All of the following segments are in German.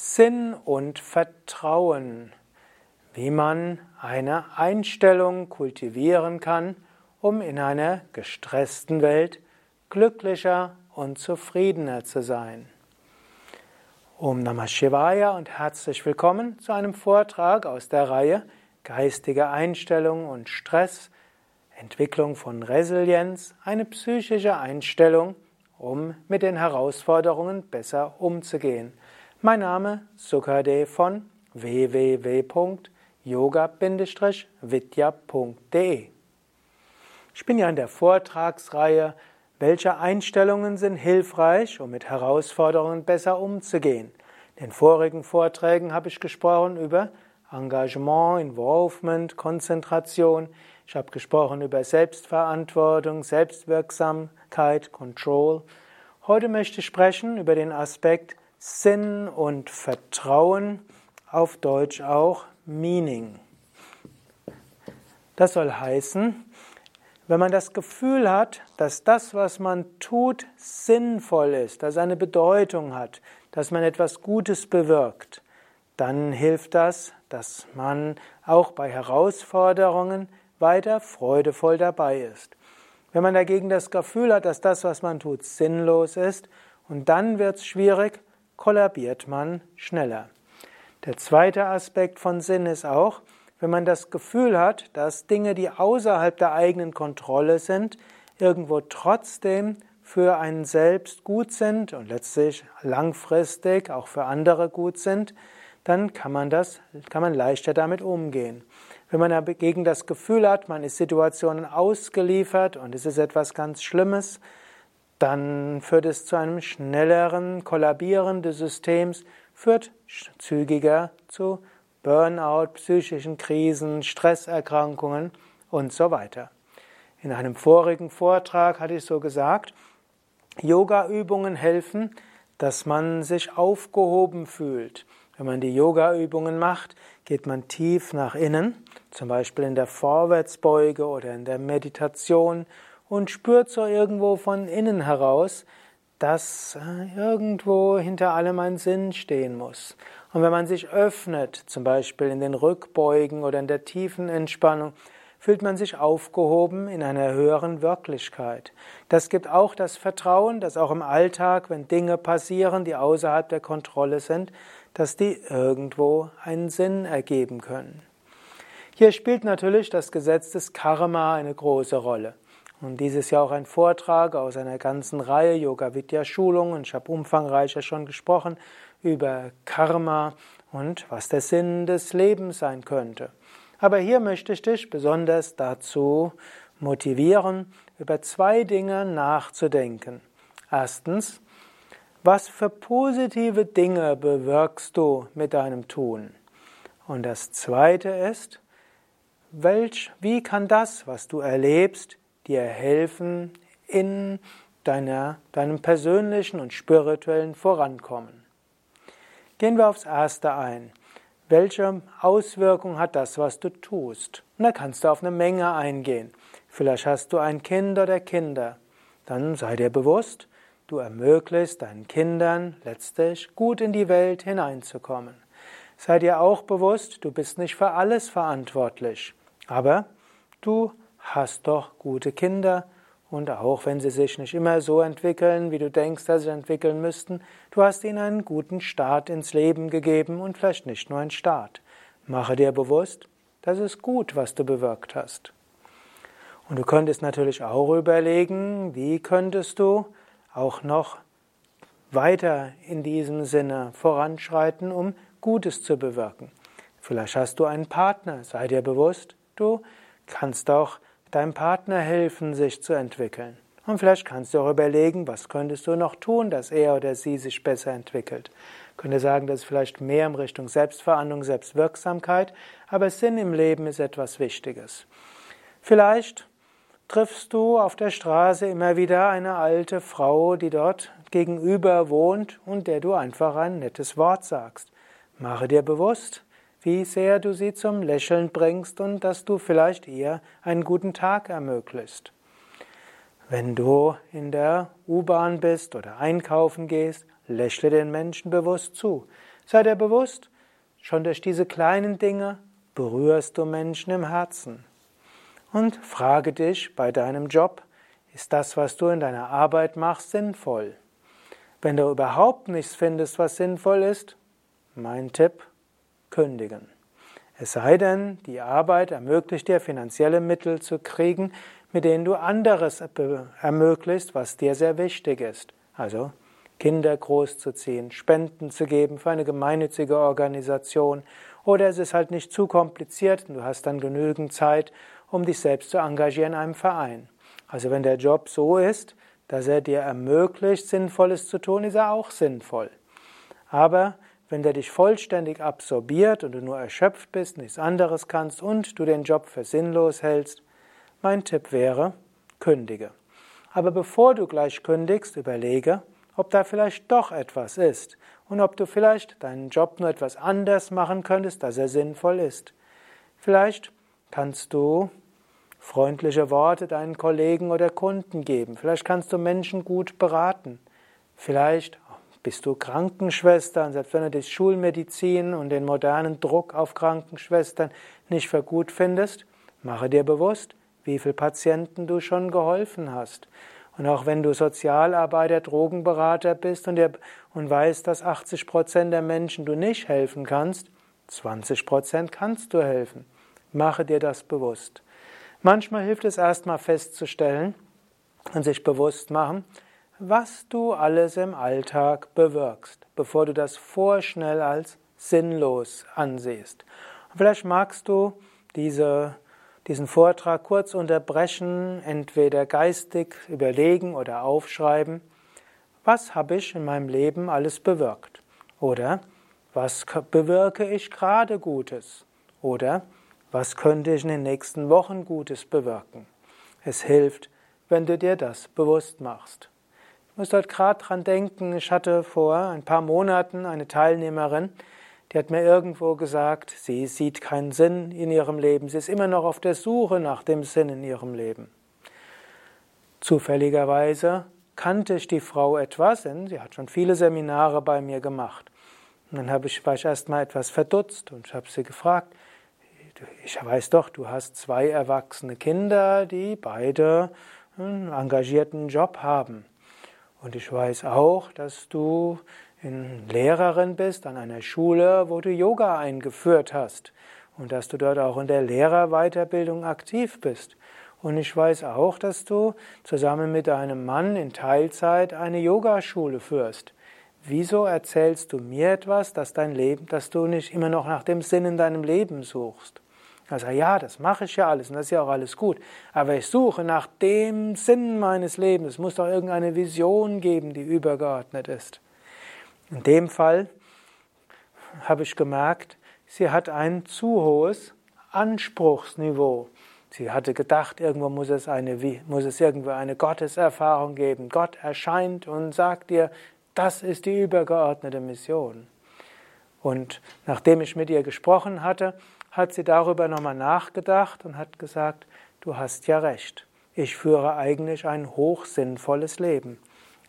Sinn und Vertrauen, wie man eine Einstellung kultivieren kann, um in einer gestressten Welt glücklicher und zufriedener zu sein. Om Namah Shivaya und herzlich willkommen zu einem Vortrag aus der Reihe Geistige Einstellung und Stress, Entwicklung von Resilienz, eine psychische Einstellung, um mit den Herausforderungen besser umzugehen. Mein Name Sukadev von www.yoga-vidya.de Ich bin ja in der Vortragsreihe Welche Einstellungen sind hilfreich, um mit Herausforderungen besser umzugehen? In den vorigen Vorträgen habe ich gesprochen über Engagement, Involvement, Konzentration. Ich habe gesprochen über Selbstverantwortung, Selbstwirksamkeit, Control. Heute möchte ich sprechen über den Aspekt Sinn und Vertrauen, auf Deutsch auch Meaning. Das soll heißen, wenn man das Gefühl hat, dass das, was man tut, sinnvoll ist, dass eine Bedeutung hat, dass man etwas Gutes bewirkt, dann hilft das, dass man auch bei Herausforderungen weiter freudevoll dabei ist. Wenn man dagegen das Gefühl hat, dass das, was man tut, sinnlos ist, und dann wird es schwierig, kollabiert man schneller. Der zweite Aspekt von Sinn ist auch, wenn man das Gefühl hat, dass Dinge, die außerhalb der eigenen Kontrolle sind, irgendwo trotzdem für einen selbst gut sind und letztlich langfristig auch für andere gut sind, dann kann man das, kann man leichter damit umgehen. Wenn man dagegen das Gefühl hat, man ist Situationen ausgeliefert und es ist etwas ganz Schlimmes, dann führt es zu einem schnelleren Kollabieren des Systems, führt zügiger zu Burnout, psychischen Krisen, Stresserkrankungen und so weiter. In einem vorigen Vortrag hatte ich so gesagt, Yoga-Übungen helfen, dass man sich aufgehoben fühlt. Wenn man die Yoga-Übungen macht, geht man tief nach innen, zum Beispiel in der Vorwärtsbeuge oder in der Meditation und spürt so irgendwo von innen heraus, dass äh, irgendwo hinter allem ein Sinn stehen muss. Und wenn man sich öffnet, zum Beispiel in den Rückbeugen oder in der tiefen Entspannung, fühlt man sich aufgehoben in einer höheren Wirklichkeit. Das gibt auch das Vertrauen, dass auch im Alltag, wenn Dinge passieren, die außerhalb der Kontrolle sind, dass die irgendwo einen Sinn ergeben können. Hier spielt natürlich das Gesetz des Karma eine große Rolle. Und dieses Jahr auch ein Vortrag aus einer ganzen Reihe Yoga Vidya Schulungen. Ich habe umfangreicher schon gesprochen über Karma und was der Sinn des Lebens sein könnte. Aber hier möchte ich dich besonders dazu motivieren, über zwei Dinge nachzudenken. Erstens, was für positive Dinge bewirkst du mit deinem Tun? Und das zweite ist, welch, wie kann das, was du erlebst, dir helfen in deiner, deinem persönlichen und spirituellen Vorankommen. Gehen wir aufs Erste ein. Welche Auswirkung hat das, was du tust? Und da kannst du auf eine Menge eingehen. Vielleicht hast du ein Kind oder Kinder. Dann sei dir bewusst, du ermöglichst deinen Kindern letztlich gut in die Welt hineinzukommen. Sei dir auch bewusst, du bist nicht für alles verantwortlich, aber du hast doch gute Kinder und auch wenn sie sich nicht immer so entwickeln, wie du denkst, dass sie entwickeln müssten, du hast ihnen einen guten Start ins Leben gegeben und vielleicht nicht nur einen Start. Mache dir bewusst, das ist gut, was du bewirkt hast. Und du könntest natürlich auch überlegen, wie könntest du auch noch weiter in diesem Sinne voranschreiten, um Gutes zu bewirken. Vielleicht hast du einen Partner, sei dir bewusst, du kannst auch deinem Partner helfen, sich zu entwickeln. Und vielleicht kannst du auch überlegen, was könntest du noch tun, dass er oder sie sich besser entwickelt. Ich könnte sagen, das ist vielleicht mehr in Richtung Selbstverantwortung, Selbstwirksamkeit, aber Sinn im Leben ist etwas Wichtiges. Vielleicht triffst du auf der Straße immer wieder eine alte Frau, die dort gegenüber wohnt und der du einfach ein nettes Wort sagst. Mache dir bewusst, wie sehr du sie zum Lächeln bringst und dass du vielleicht ihr einen guten Tag ermöglicht. Wenn du in der U-Bahn bist oder einkaufen gehst, lächle den Menschen bewusst zu. Sei dir bewusst, schon durch diese kleinen Dinge berührst du Menschen im Herzen. Und frage dich bei deinem Job, ist das, was du in deiner Arbeit machst, sinnvoll? Wenn du überhaupt nichts findest, was sinnvoll ist, mein Tipp, kündigen. Es sei denn, die Arbeit ermöglicht dir finanzielle Mittel zu kriegen, mit denen du anderes ermöglicht, was dir sehr wichtig ist. Also Kinder großzuziehen, Spenden zu geben für eine gemeinnützige Organisation oder es ist halt nicht zu kompliziert und du hast dann genügend Zeit, um dich selbst zu engagieren in einem Verein. Also wenn der Job so ist, dass er dir ermöglicht, Sinnvolles zu tun, ist er auch sinnvoll. Aber wenn der dich vollständig absorbiert und du nur erschöpft bist, nichts anderes kannst und du den Job für sinnlos hältst, mein Tipp wäre, kündige. Aber bevor du gleich kündigst, überlege, ob da vielleicht doch etwas ist und ob du vielleicht deinen Job nur etwas anders machen könntest, dass er sinnvoll ist. Vielleicht kannst du freundliche Worte deinen Kollegen oder Kunden geben. Vielleicht kannst du Menschen gut beraten. Vielleicht bist du Krankenschwester und selbst wenn du die Schulmedizin und den modernen Druck auf Krankenschwestern nicht für gut findest, mache dir bewusst, wie viele Patienten du schon geholfen hast. Und auch wenn du Sozialarbeiter, Drogenberater bist und, dir, und weißt, dass 80 Prozent der Menschen du nicht helfen kannst, 20 Prozent kannst du helfen. Mache dir das bewusst. Manchmal hilft es erstmal festzustellen und sich bewusst machen, was du alles im Alltag bewirkst, bevor du das vorschnell als sinnlos ansiehst. Und vielleicht magst du diese, diesen Vortrag kurz unterbrechen, entweder geistig überlegen oder aufschreiben, was habe ich in meinem Leben alles bewirkt? Oder was bewirke ich gerade Gutes? Oder was könnte ich in den nächsten Wochen Gutes bewirken? Es hilft, wenn du dir das bewusst machst. Ich muss dort gerade dran denken, ich hatte vor ein paar Monaten eine Teilnehmerin, die hat mir irgendwo gesagt, sie sieht keinen Sinn in ihrem Leben, sie ist immer noch auf der Suche nach dem Sinn in ihrem Leben. Zufälligerweise kannte ich die Frau etwas, denn sie hat schon viele Seminare bei mir gemacht. Und dann habe ich, war ich erst mal etwas verdutzt und ich habe sie gefragt, ich weiß doch, du hast zwei erwachsene Kinder, die beide einen engagierten Job haben. Und ich weiß auch, dass du Lehrerin bist an einer Schule, wo du Yoga eingeführt hast und dass du dort auch in der Lehrerweiterbildung aktiv bist. Und ich weiß auch, dass du zusammen mit deinem Mann in Teilzeit eine Yogaschule führst. Wieso erzählst du mir etwas, dass dein Leben, dass du nicht immer noch nach dem Sinn in deinem Leben suchst? Also ja, das mache ich ja alles und das ist ja auch alles gut. Aber ich suche nach dem Sinn meines Lebens. Es muss doch irgendeine Vision geben, die übergeordnet ist. In dem Fall habe ich gemerkt, sie hat ein zu hohes Anspruchsniveau. Sie hatte gedacht, irgendwo muss es, eine, muss es irgendwo eine Gotteserfahrung geben. Gott erscheint und sagt dir, das ist die übergeordnete Mission. Und nachdem ich mit ihr gesprochen hatte, hat sie darüber nochmal nachgedacht und hat gesagt, du hast ja recht. Ich führe eigentlich ein hochsinnvolles Leben.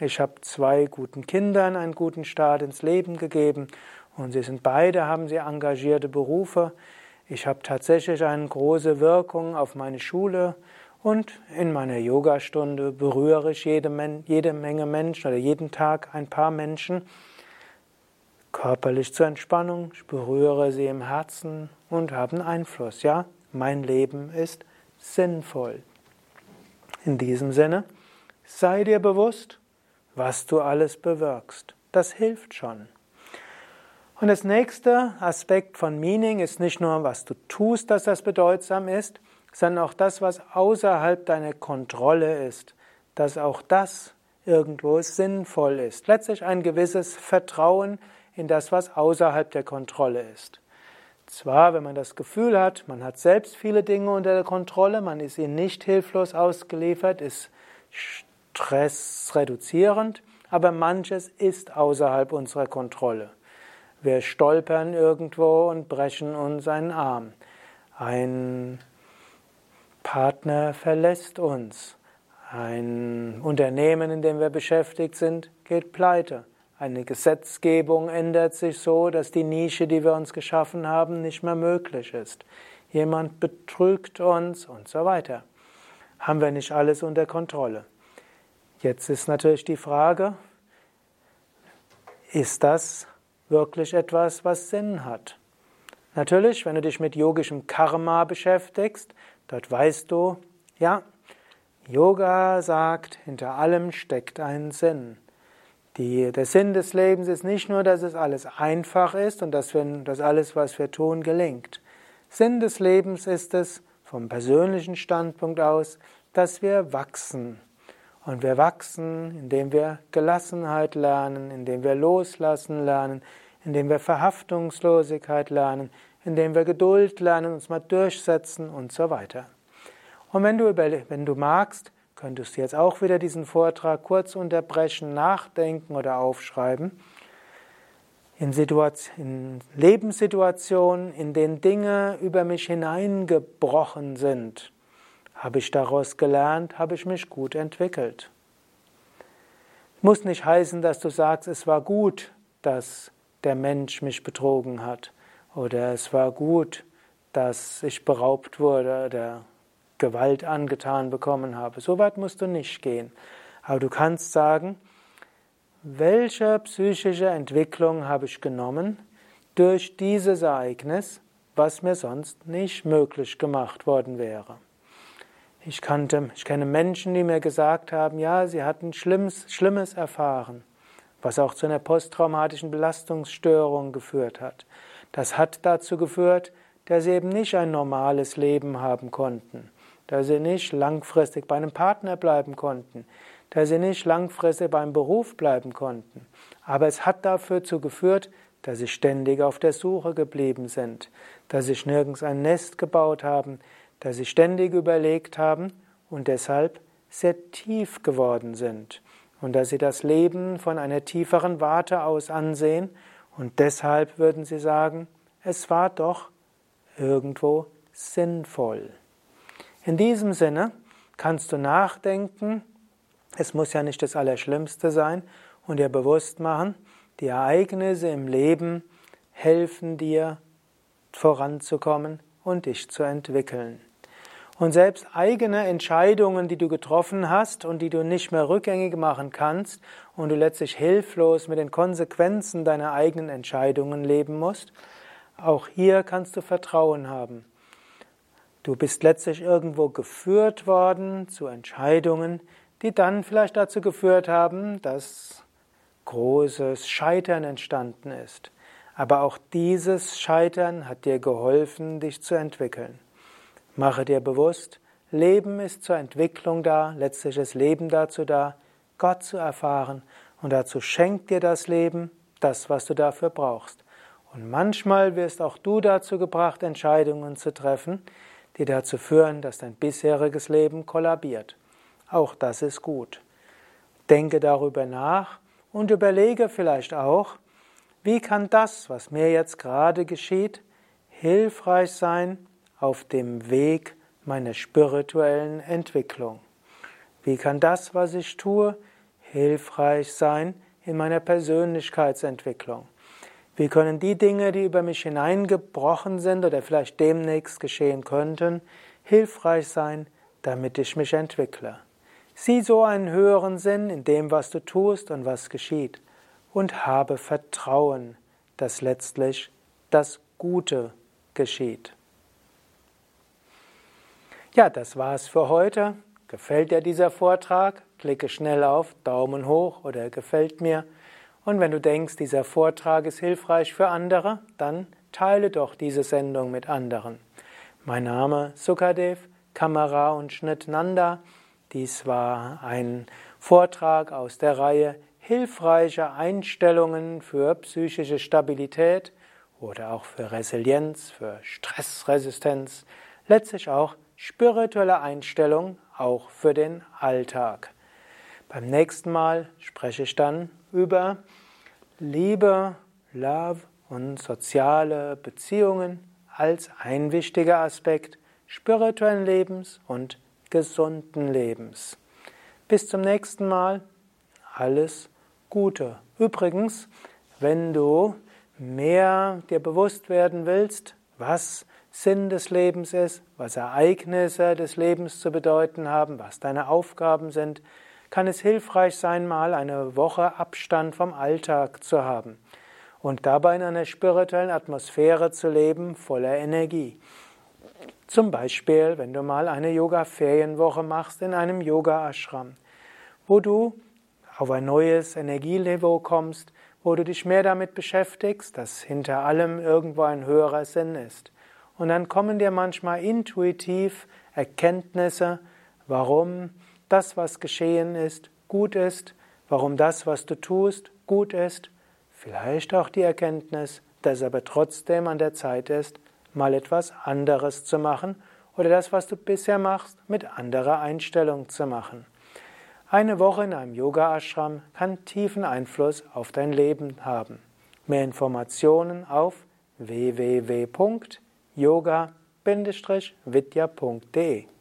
Ich habe zwei guten Kindern einen guten Start ins Leben gegeben und sie sind beide, haben sie engagierte Berufe. Ich habe tatsächlich eine große Wirkung auf meine Schule und in meiner Yogastunde berühre ich jede, jede Menge Menschen oder jeden Tag ein paar Menschen körperlich zur Entspannung, ich berühre sie im Herzen und habe einen Einfluss. Ja, mein Leben ist sinnvoll. In diesem Sinne, sei dir bewusst, was du alles bewirkst. Das hilft schon. Und das nächste Aspekt von Meaning ist nicht nur, was du tust, dass das bedeutsam ist, sondern auch das, was außerhalb deiner Kontrolle ist, dass auch das irgendwo sinnvoll ist. Letztlich ein gewisses Vertrauen in das, was außerhalb der Kontrolle ist. Zwar, wenn man das Gefühl hat, man hat selbst viele Dinge unter der Kontrolle, man ist ihnen nicht hilflos ausgeliefert, ist stressreduzierend, aber manches ist außerhalb unserer Kontrolle. Wir stolpern irgendwo und brechen uns einen Arm. Ein Partner verlässt uns. Ein Unternehmen, in dem wir beschäftigt sind, geht pleite. Eine Gesetzgebung ändert sich so, dass die Nische, die wir uns geschaffen haben, nicht mehr möglich ist. Jemand betrügt uns und so weiter. Haben wir nicht alles unter Kontrolle? Jetzt ist natürlich die Frage, ist das wirklich etwas, was Sinn hat? Natürlich, wenn du dich mit yogischem Karma beschäftigst, dort weißt du, ja, Yoga sagt, hinter allem steckt ein Sinn. Die, der Sinn des Lebens ist nicht nur, dass es alles einfach ist und dass, wir, dass alles, was wir tun, gelingt. Sinn des Lebens ist es, vom persönlichen Standpunkt aus, dass wir wachsen. Und wir wachsen, indem wir Gelassenheit lernen, indem wir loslassen lernen, indem wir Verhaftungslosigkeit lernen, indem wir Geduld lernen, uns mal durchsetzen und so weiter. Und wenn du, wenn du magst, könntest du jetzt auch wieder diesen Vortrag kurz unterbrechen, nachdenken oder aufschreiben. In, in Lebenssituationen, in denen Dinge über mich hineingebrochen sind, habe ich daraus gelernt, habe ich mich gut entwickelt. Muss nicht heißen, dass du sagst, es war gut, dass der Mensch mich betrogen hat oder es war gut, dass ich beraubt wurde oder Gewalt angetan bekommen habe. So weit musst du nicht gehen. Aber du kannst sagen, welche psychische Entwicklung habe ich genommen durch dieses Ereignis, was mir sonst nicht möglich gemacht worden wäre. Ich, kannte, ich kenne Menschen, die mir gesagt haben, ja, sie hatten Schlimmes, Schlimmes erfahren, was auch zu einer posttraumatischen Belastungsstörung geführt hat. Das hat dazu geführt, dass sie eben nicht ein normales Leben haben konnten da sie nicht langfristig bei einem Partner bleiben konnten, da sie nicht langfristig beim Beruf bleiben konnten. Aber es hat dafür geführt, dass sie ständig auf der Suche geblieben sind, dass sie nirgends ein Nest gebaut haben, dass sie ständig überlegt haben und deshalb sehr tief geworden sind und dass sie das Leben von einer tieferen Warte aus ansehen und deshalb würden sie sagen, es war doch irgendwo sinnvoll. In diesem Sinne kannst du nachdenken, es muss ja nicht das Allerschlimmste sein, und dir bewusst machen, die Ereignisse im Leben helfen dir voranzukommen und dich zu entwickeln. Und selbst eigene Entscheidungen, die du getroffen hast und die du nicht mehr rückgängig machen kannst und du letztlich hilflos mit den Konsequenzen deiner eigenen Entscheidungen leben musst, auch hier kannst du Vertrauen haben. Du bist letztlich irgendwo geführt worden zu Entscheidungen, die dann vielleicht dazu geführt haben, dass großes Scheitern entstanden ist. Aber auch dieses Scheitern hat dir geholfen, dich zu entwickeln. Mache dir bewusst, Leben ist zur Entwicklung da, letztlich ist Leben dazu da, Gott zu erfahren und dazu schenkt dir das Leben das, was du dafür brauchst. Und manchmal wirst auch du dazu gebracht, Entscheidungen zu treffen, die dazu führen, dass dein bisheriges Leben kollabiert. Auch das ist gut. Denke darüber nach und überlege vielleicht auch, wie kann das, was mir jetzt gerade geschieht, hilfreich sein auf dem Weg meiner spirituellen Entwicklung? Wie kann das, was ich tue, hilfreich sein in meiner Persönlichkeitsentwicklung? Wie können die Dinge, die über mich hineingebrochen sind oder vielleicht demnächst geschehen könnten, hilfreich sein, damit ich mich entwickle? Sieh so einen höheren Sinn in dem, was du tust und was geschieht und habe Vertrauen, dass letztlich das Gute geschieht. Ja, das war's für heute. Gefällt dir dieser Vortrag? Klicke schnell auf Daumen hoch oder gefällt mir. Und wenn du denkst, dieser Vortrag ist hilfreich für andere, dann teile doch diese Sendung mit anderen. Mein Name Sukadev, Kamera und Schnitt Nanda. Dies war ein Vortrag aus der Reihe Hilfreiche Einstellungen für psychische Stabilität oder auch für Resilienz, für Stressresistenz, letztlich auch spirituelle Einstellung auch für den Alltag. Beim nächsten Mal spreche ich dann über Liebe, Love und soziale Beziehungen als ein wichtiger Aspekt spirituellen Lebens und gesunden Lebens. Bis zum nächsten Mal. Alles Gute. Übrigens, wenn du mehr dir bewusst werden willst, was Sinn des Lebens ist, was Ereignisse des Lebens zu bedeuten haben, was deine Aufgaben sind, kann es hilfreich sein, mal eine Woche Abstand vom Alltag zu haben und dabei in einer spirituellen Atmosphäre zu leben, voller Energie. Zum Beispiel, wenn du mal eine Yoga-Ferienwoche machst in einem Yoga-Ashram, wo du auf ein neues Energielevel kommst, wo du dich mehr damit beschäftigst, dass hinter allem irgendwo ein höherer Sinn ist. Und dann kommen dir manchmal intuitiv Erkenntnisse, warum das, was geschehen ist, gut ist, warum das, was du tust, gut ist. Vielleicht auch die Erkenntnis, dass es aber trotzdem an der Zeit ist, mal etwas anderes zu machen oder das, was du bisher machst, mit anderer Einstellung zu machen. Eine Woche in einem Yoga-Ashram kann tiefen Einfluss auf dein Leben haben. Mehr Informationen auf www.yoga-vidya.de